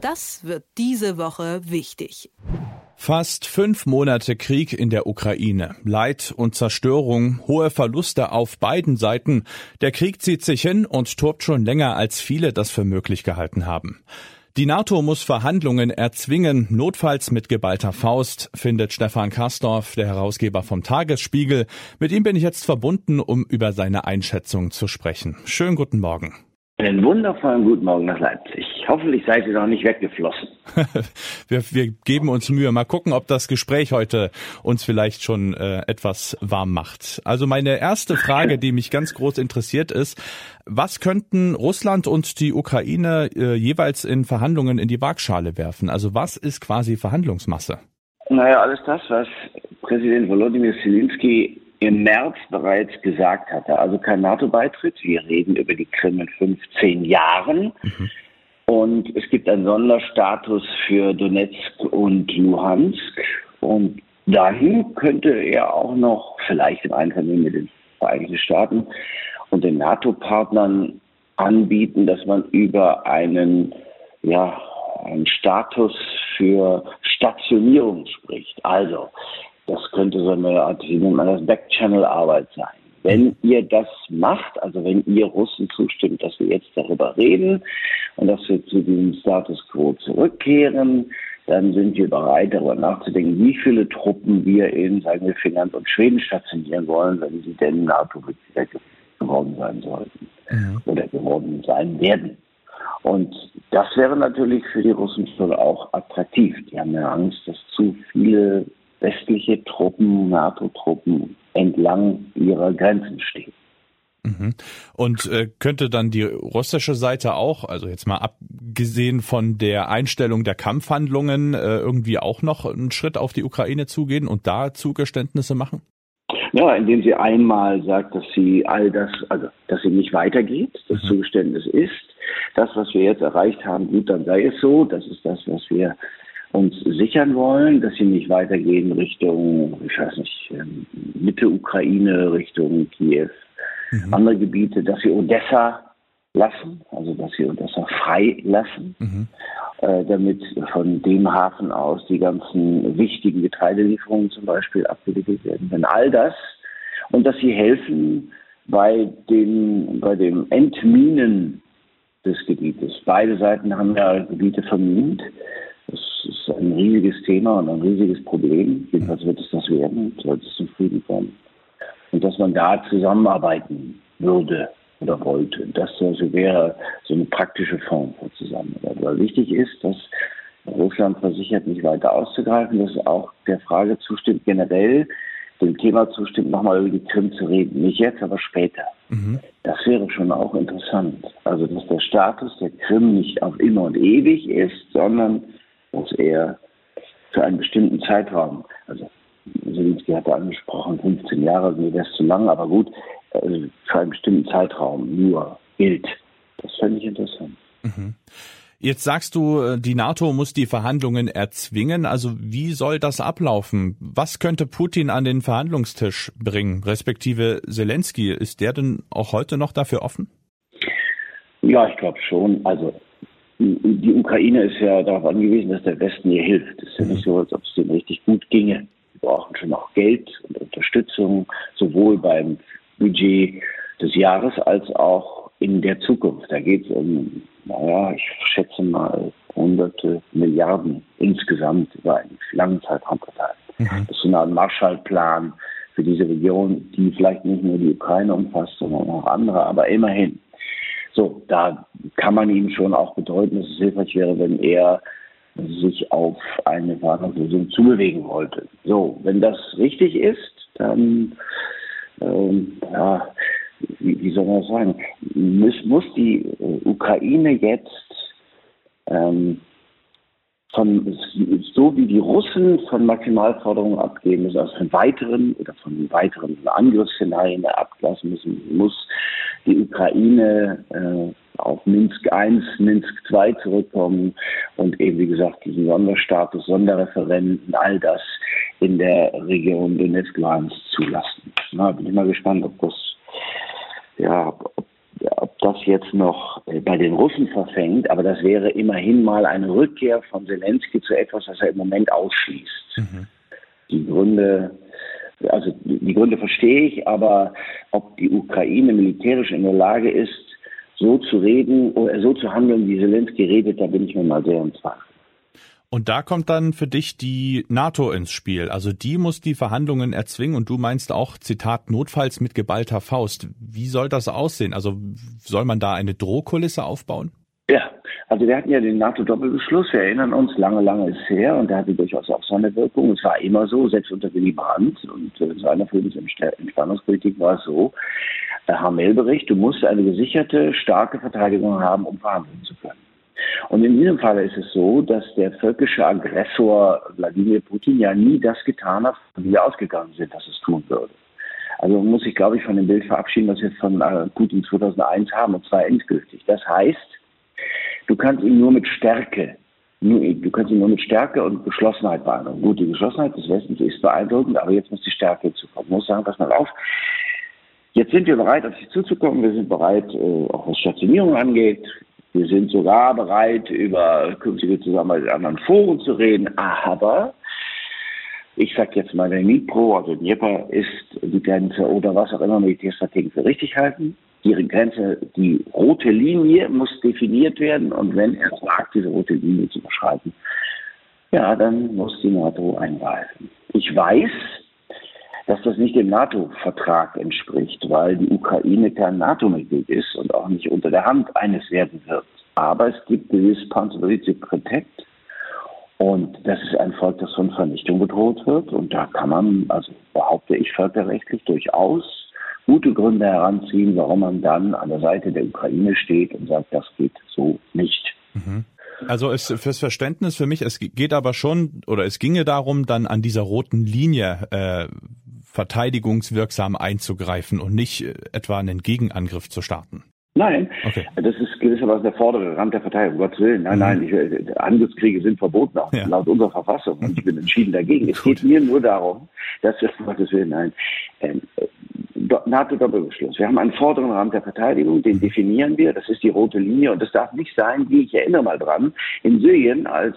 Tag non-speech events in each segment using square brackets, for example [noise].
Das wird diese Woche wichtig. Fast fünf Monate Krieg in der Ukraine. Leid und Zerstörung, hohe Verluste auf beiden Seiten. Der Krieg zieht sich hin und tobt schon länger, als viele das für möglich gehalten haben. Die NATO muss Verhandlungen erzwingen, notfalls mit geballter Faust, findet Stefan Kastorf, der Herausgeber vom Tagesspiegel. Mit ihm bin ich jetzt verbunden, um über seine Einschätzung zu sprechen. Schönen guten Morgen. Einen wundervollen guten Morgen nach Leipzig. Hoffentlich seid ihr noch nicht weggeflossen. [laughs] wir, wir, geben uns Mühe. Mal gucken, ob das Gespräch heute uns vielleicht schon äh, etwas warm macht. Also meine erste Frage, die mich ganz groß interessiert, ist, was könnten Russland und die Ukraine äh, jeweils in Verhandlungen in die Waagschale werfen? Also was ist quasi Verhandlungsmasse? Naja, alles das, was Präsident Volodymyr Zelensky im März bereits gesagt hatte. Also kein NATO-Beitritt. Wir reden über die Krim in 15 Jahren. Mhm. Und es gibt einen Sonderstatus für Donetsk und Luhansk. Und dann könnte er auch noch, vielleicht im Einvernehmen mit den Vereinigten Staaten und den NATO-Partnern anbieten, dass man über einen, ja, einen Status für Stationierung spricht. Also, das könnte so eine Art, wie nennt man das, Backchannel-Arbeit sein. Wenn ihr das macht, also wenn ihr Russen zustimmt, dass wir jetzt darüber reden und dass wir zu diesem Status quo zurückkehren, dann sind wir bereit, darüber nachzudenken, wie viele Truppen wir in, sagen wir, Finnland und Schweden stationieren wollen, wenn sie denn NATO-Mitglieder geworden sein sollten ja. oder geworden sein werden. Und das wäre natürlich für die Russen schon auch attraktiv. Die haben ja Angst, dass zu viele westliche Truppen, NATO-Truppen entlang ihrer Grenzen stehen. Mhm. Und äh, könnte dann die russische Seite auch, also jetzt mal abgesehen von der Einstellung der Kampfhandlungen, äh, irgendwie auch noch einen Schritt auf die Ukraine zugehen und da Zugeständnisse machen? Ja, indem sie einmal sagt, dass sie all das, also dass sie nicht weitergeht, das mhm. Zugeständnis ist, das, was wir jetzt erreicht haben, gut, dann sei es so, das ist das, was wir uns sichern wollen, dass sie nicht weitergehen Richtung, ich weiß nicht, ähm, Mitte Ukraine, Richtung Kiew, mhm. andere Gebiete, dass sie Odessa lassen, also dass sie Odessa frei lassen, mhm. äh, damit von dem Hafen aus die ganzen wichtigen Getreidelieferungen zum Beispiel abgewickelt werden. Wenn all das und dass sie helfen bei dem, bei dem Entminen des Gebietes. Beide Seiten haben ja Gebiete vermint. Das ist ein riesiges Thema und ein riesiges Problem. Jedenfalls wird es das werden, sollte es zum Frieden kommen. Und dass man da zusammenarbeiten würde oder wollte. Das also wäre so eine praktische Form von Zusammenarbeit. Weil wichtig ist, dass Russland versichert, nicht weiter auszugreifen, dass auch der Frage zustimmt, generell dem Thema zustimmt, nochmal über die Krim zu reden. Nicht jetzt, aber später. Mhm. Das wäre schon auch interessant. Also, dass der Status der Krim nicht auf immer und ewig ist, sondern dass er für einen bestimmten Zeitraum, also Zelensky hatte angesprochen, 15 Jahre, mir wäre es zu lang, aber gut, also für einen bestimmten Zeitraum nur gilt. Das fände ich interessant. Mhm. Jetzt sagst du, äh, die NATO muss die Verhandlungen erzwingen. Also wie soll das ablaufen? Was könnte Putin an den Verhandlungstisch bringen, respektive Zelensky? Ist der denn auch heute noch dafür offen? Ja, ich glaube schon. Also die Ukraine ist ja darauf angewiesen, dass der Westen ihr hilft. Es ist ja nicht so, als ob es denen richtig gut ginge. Sie brauchen schon auch Geld und Unterstützung, sowohl beim Budget des Jahres als auch in der Zukunft. Da geht es um, naja, ich schätze mal hunderte Milliarden insgesamt über einen langen Zeitraum verteilt. Mhm. Das ist so eine Art Marshallplan für diese Region, die vielleicht nicht nur die Ukraine umfasst, sondern auch andere, aber immerhin. So, da kann man ihm schon auch bedeuten, dass es hilfreich wäre, wenn er sich auf eine Verhandlungslösung zubewegen wollte. So, wenn das richtig ist, dann, ähm, ja, wie, wie, soll man das sagen, muss, muss die Ukraine jetzt ähm, von, so wie die Russen von Maximalforderungen abgehen müssen, also von weiteren oder von weiteren Angriffsszenarien ablassen müssen, muss die Ukraine äh, auf Minsk I, Minsk II zurückkommen und eben, wie gesagt, diesen Sonderstatus, Sonderreferenten, all das in der Region Donetsk Luhansk zulassen. Na, bin ich mal gespannt, ob das, ja, ob, ob das jetzt noch äh, bei den Russen verfängt, aber das wäre immerhin mal eine Rückkehr von Zelensky zu etwas, was er im Moment ausschließt. Mhm. Die Gründe, also die Gründe verstehe ich, aber ob die Ukraine militärisch in der Lage ist, so zu reden oder so zu handeln, wie Zelensky redet, da bin ich mir mal sehr im Zweifel. Und da kommt dann für dich die NATO ins Spiel. Also die muss die Verhandlungen erzwingen und du meinst auch, Zitat, notfalls mit geballter Faust. Wie soll das aussehen? Also soll man da eine Drohkulisse aufbauen? Ja, also wir hatten ja den NATO-Doppelbeschluss, wir erinnern uns, lange, lange ist her und der hatte durchaus auch seine Wirkung. Es war immer so, selbst unter Willy Brandt und äh, seiner Friedensentspannungspolitik war es so, der Hamel-Bericht, du musst eine gesicherte, starke Verteidigung haben, um verhandeln zu können. Und in diesem Fall ist es so, dass der völkische Aggressor Wladimir Putin ja nie das getan hat, wie wir ausgegangen sind, dass es tun würde. Also muss sich, glaube ich, von dem Bild verabschieden, was wir von äh, Putin 2001 haben, und zwar endgültig. Das heißt, du kannst ihn nur mit Stärke, nur, du kannst ihn nur mit Stärke und Geschlossenheit beeindrucken. Gut, die Geschlossenheit des Westens ist beeindruckend, aber jetzt muss die Stärke hinzukommen. Ich muss sagen, pass mal auf. Jetzt sind wir bereit, auf sie zuzukommen. Wir sind bereit, äh, auch was Stationierung angeht. Wir sind sogar bereit, über künftige Zusammenarbeit in anderen Foren zu reden. Aber ich sage jetzt mal, der Nipro, also Dnieper, ist die Grenze oder was auch immer Militärstrategen für richtig halten. Die Grenze, die rote Linie muss definiert werden und wenn er wagt, diese rote Linie zu überschreiten, ja, dann muss die NATO eingreifen. Ich weiß, dass das nicht dem NATO-Vertrag entspricht, weil die Ukraine kein NATO-Mitglied ist und auch nicht unter der Hand eines werden wird. Aber es gibt die Responsibility Protect und das ist ein Volk, das von Vernichtung bedroht wird und da kann man, also behaupte ich völkerrechtlich durchaus gute Gründe heranziehen, warum man dann an der Seite der Ukraine steht und sagt, das geht so nicht. Mhm. Also es, fürs Verständnis für mich, es geht aber schon oder es ginge darum, dann an dieser roten Linie äh, verteidigungswirksam einzugreifen und nicht äh, etwa einen Gegenangriff zu starten. Nein, okay. das ist gewissermaßen der vordere Rand der Verteidigung, um Gottes Willen. Nein, mhm. nein, ich, äh, Angriffskriege sind verboten, auch ja. laut unserer Verfassung. Und ich bin [laughs] entschieden dagegen. Es geht mir nur darum, dass wir, um Gottes Willen, nein, ähm, NATO-Doppelbeschluss. Wir haben einen vorderen Rand der Verteidigung, den mhm. definieren wir. Das ist die rote Linie. Und das darf nicht sein, wie ich erinnere mal dran, in Syrien, als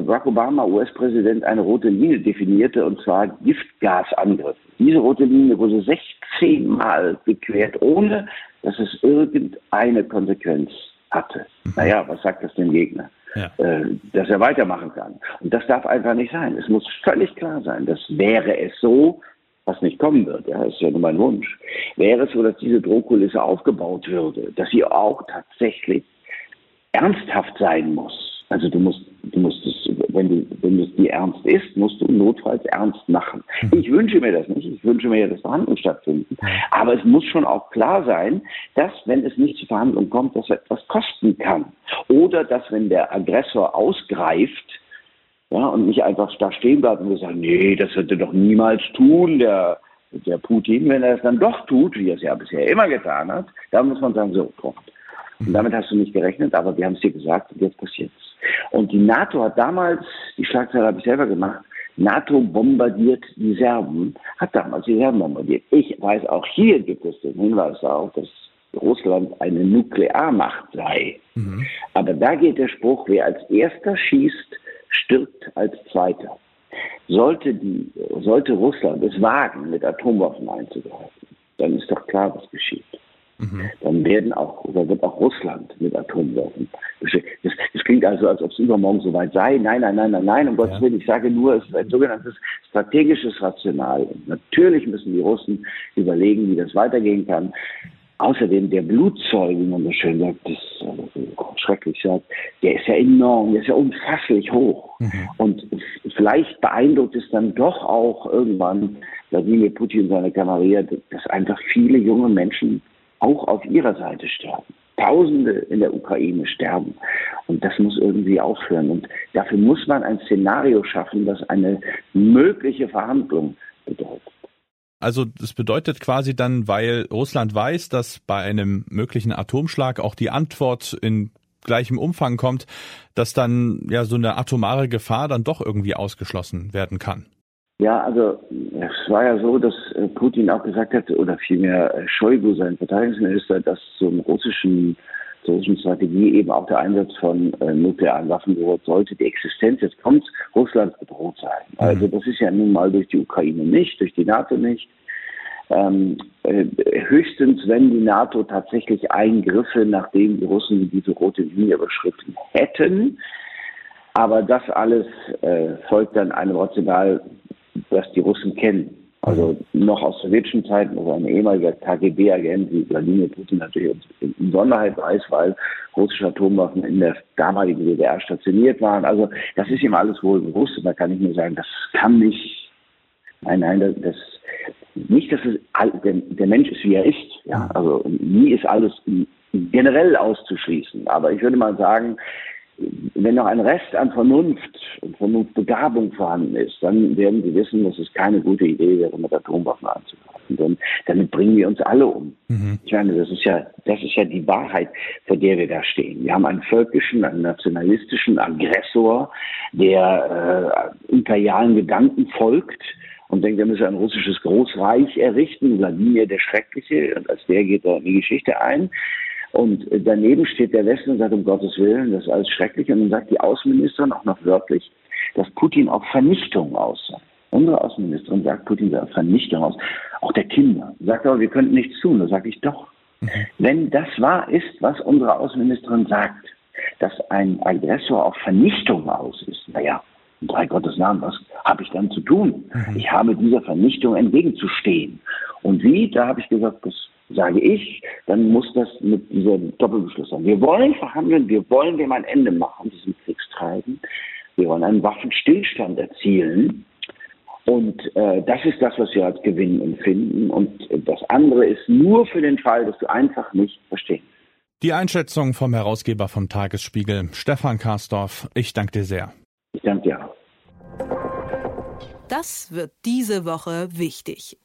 Barack Obama, US-Präsident, eine rote Linie definierte, und zwar Giftgasangriffe. Diese rote Linie wurde 16 Mal gequert, ohne dass es irgendeine Konsequenz hatte. Mhm. Naja, was sagt das dem Gegner? Ja. Äh, dass er weitermachen kann. Und das darf einfach nicht sein. Es muss völlig klar sein, dass wäre es so, was nicht kommen wird, ja, ist ja nur mein Wunsch, wäre es so, dass diese Drohkulisse aufgebaut würde, dass sie auch tatsächlich ernsthaft sein muss also du musst, du musst es, wenn du, wenn es dir ernst ist, musst du notfalls ernst machen. Mhm. Ich wünsche mir das nicht. Ich wünsche mir ja, dass Verhandlungen stattfinden. Aber es muss schon auch klar sein, dass, wenn es nicht zu Verhandlungen kommt, das etwas kosten kann. Oder dass, wenn der Aggressor ausgreift, ja, und nicht einfach da stehen bleibt und wir sagen, nee, das wird er doch niemals tun, der, der Putin, wenn er es dann doch tut, wie er es ja bisher immer getan hat, dann muss man sagen, so, Punkt. Und damit hast du nicht gerechnet, aber wir haben es dir gesagt und jetzt passiert es. Und die NATO hat damals, die Schlagzeile habe ich selber gemacht, NATO bombardiert die Serben, hat damals die Serben bombardiert. Ich weiß, auch hier gibt es den Hinweis darauf, dass Russland eine Nuklearmacht sei. Mhm. Aber da geht der Spruch, wer als erster schießt, stirbt als zweiter. Sollte, die, sollte Russland es wagen, mit Atomwaffen einzugreifen, dann ist doch klar, was geschieht. Mhm. Dann werden auch, oder wird auch Russland mit Atomwaffen. Das, das, klingt also, als ob es übermorgen soweit sei. Nein, nein, nein, nein, nein, um Gottes Willen. Ich sage nur, es ist ein sogenanntes strategisches Rational. Und natürlich müssen die Russen überlegen, wie das weitergehen kann. Außerdem der Blutzoll, wie man so schön sagt, das äh, schrecklich sagt, der ist ja enorm, der ist ja unfasslich hoch. Mhm. Und vielleicht beeindruckt es dann doch auch irgendwann Wladimir Putin und seine Kamerier, dass einfach viele junge Menschen auch auf ihrer Seite sterben. Tausende in der Ukraine sterben. Und das muss irgendwie aufhören. Und dafür muss man ein Szenario schaffen, das eine mögliche Verhandlung bedeutet. Also das bedeutet quasi dann, weil Russland weiß, dass bei einem möglichen Atomschlag auch die Antwort in gleichem Umfang kommt, dass dann ja so eine atomare Gefahr dann doch irgendwie ausgeschlossen werden kann. Ja, also es war ja so, dass äh, Putin auch gesagt hat, oder vielmehr äh, Shoigu, sein Verteidigungsminister, dass zum russischen, zur russischen Strategie eben auch der Einsatz von äh, nuklearen Waffen gehört sollte. Die Existenz, jetzt kommt Russland bedroht sein. Mhm. Also das ist ja nun mal durch die Ukraine nicht, durch die NATO nicht. Ähm, äh, höchstens, wenn die NATO tatsächlich Eingriffe, nachdem die Russen diese rote Linie überschritten hätten. Aber das alles äh, folgt dann einem Rational das die Russen kennen. Also noch aus sowjetischen Zeiten, wo ein ehemaliger KGB-Agent wie Wladimir Putin natürlich in Sonderheit weiß, weil russische Atomwaffen in der damaligen DDR stationiert waren. Also das ist ihm alles wohl bewusst und da kann ich nur sagen, das kann nicht, nein, nein, das, das nicht, dass es, der, der Mensch ist, wie er ist. Ja, also nie ist alles generell auszuschließen. Aber ich würde mal sagen, wenn noch ein Rest an Vernunft und Vernunftbegabung vorhanden ist, dann werden Sie wissen, dass es keine gute Idee wäre, mit Atomwaffen anzugreifen. Denn damit bringen wir uns alle um. Mhm. Ich meine, das ist ja, das ist ja die Wahrheit, vor der wir da stehen. Wir haben einen völkischen, einen nationalistischen Aggressor, der äh, imperialen Gedanken folgt und denkt, er müsse ein russisches Großreich errichten, Wladimir der Schreckliche, und als der geht er in die Geschichte ein. Und daneben steht der Westen und sagt, um Gottes Willen, das ist alles schrecklich. Und dann sagt die Außenministerin auch noch wörtlich, dass Putin auf Vernichtung aussah. Unsere Außenministerin sagt, Putin sah auf Vernichtung aus. Auch der Kinder. Sagt aber, wir könnten nichts tun. Da sage ich doch. Mhm. Wenn das wahr ist, was unsere Außenministerin sagt, dass ein Aggressor auf Vernichtung aus ist, naja, in drei Gottes Namen, was habe ich dann zu tun? Mhm. Ich habe dieser Vernichtung entgegenzustehen. Und wie? Da habe ich gesagt, das sage ich, dann muss das mit diesem Doppelbeschluss sein. Wir wollen verhandeln, wir wollen dem ein Ende machen, diesem Kriegstreiben. Wir wollen einen Waffenstillstand erzielen. Und äh, das ist das, was wir als Gewinn empfinden. Und das andere ist nur für den Fall, dass du einfach nicht verstehst. Die Einschätzung vom Herausgeber vom Tagesspiegel, Stefan Karsdorf. Ich danke dir sehr. Ich danke dir. Das wird diese Woche wichtig.